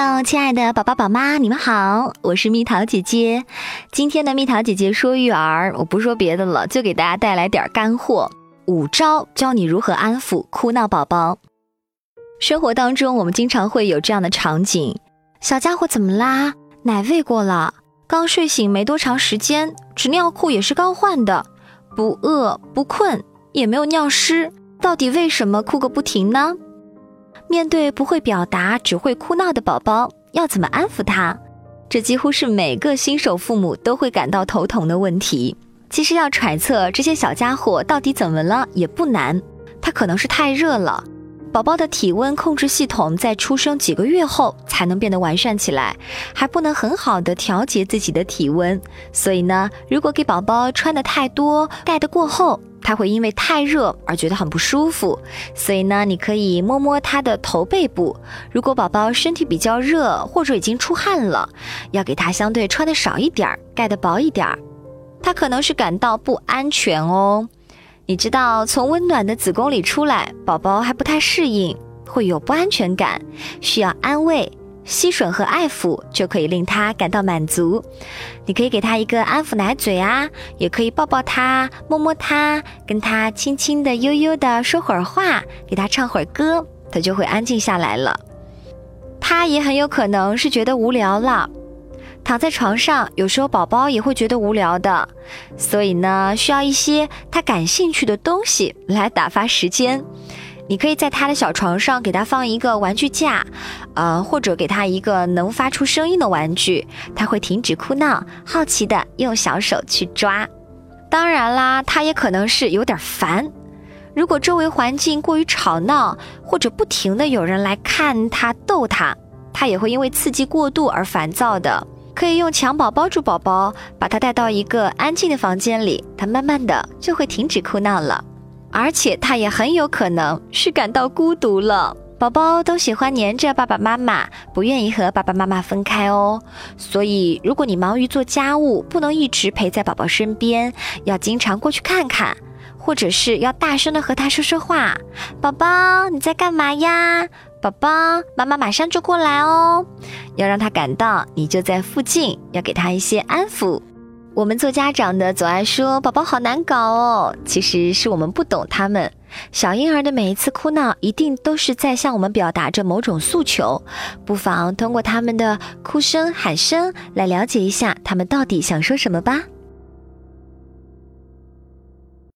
Hello，亲爱的宝宝宝妈，你们好，我是蜜桃姐姐。今天的蜜桃姐姐说育儿，我不说别的了，就给大家带来点干货，五招教你如何安抚哭闹宝宝。生活当中，我们经常会有这样的场景：小家伙怎么啦？奶喂过了，刚睡醒没多长时间，纸尿裤也是刚换的，不饿不困，也没有尿湿，到底为什么哭个不停呢？面对不会表达、只会哭闹的宝宝，要怎么安抚他？这几乎是每个新手父母都会感到头疼的问题。其实要揣测这些小家伙到底怎么了也不难，他可能是太热了。宝宝的体温控制系统在出生几个月后才能变得完善起来，还不能很好的调节自己的体温。所以呢，如果给宝宝穿的太多，盖得过厚。他会因为太热而觉得很不舒服，所以呢，你可以摸摸他的头背部。如果宝宝身体比较热或者已经出汗了，要给他相对穿的少一点儿，盖的薄一点儿。他可能是感到不安全哦。你知道，从温暖的子宫里出来，宝宝还不太适应，会有不安全感，需要安慰。吸吮和爱抚就可以令他感到满足。你可以给他一个安抚奶嘴啊，也可以抱抱他、摸摸他，跟他轻轻的、悠悠的说会儿话，给他唱会儿歌，他就会安静下来了。他也很有可能是觉得无聊了，躺在床上，有时候宝宝也会觉得无聊的，所以呢，需要一些他感兴趣的东西来打发时间。你可以在他的小床上给他放一个玩具架，呃，或者给他一个能发出声音的玩具，他会停止哭闹，好奇的用小手去抓。当然啦，他也可能是有点烦，如果周围环境过于吵闹，或者不停的有人来看他逗他，他也会因为刺激过度而烦躁的。可以用襁褓包住宝宝，把他带到一个安静的房间里，他慢慢的就会停止哭闹了。而且他也很有可能是感到孤独了。宝宝都喜欢黏着爸爸妈妈，不愿意和爸爸妈妈分开哦。所以，如果你忙于做家务，不能一直陪在宝宝身边，要经常过去看看，或者是要大声的和他说说话。宝宝，你在干嘛呀？宝宝，妈妈马上就过来哦。要让他感到你就在附近，要给他一些安抚。我们做家长的总爱说宝宝好难搞哦，其实是我们不懂他们。小婴儿的每一次哭闹，一定都是在向我们表达着某种诉求。不妨通过他们的哭声、喊声来了解一下他们到底想说什么吧。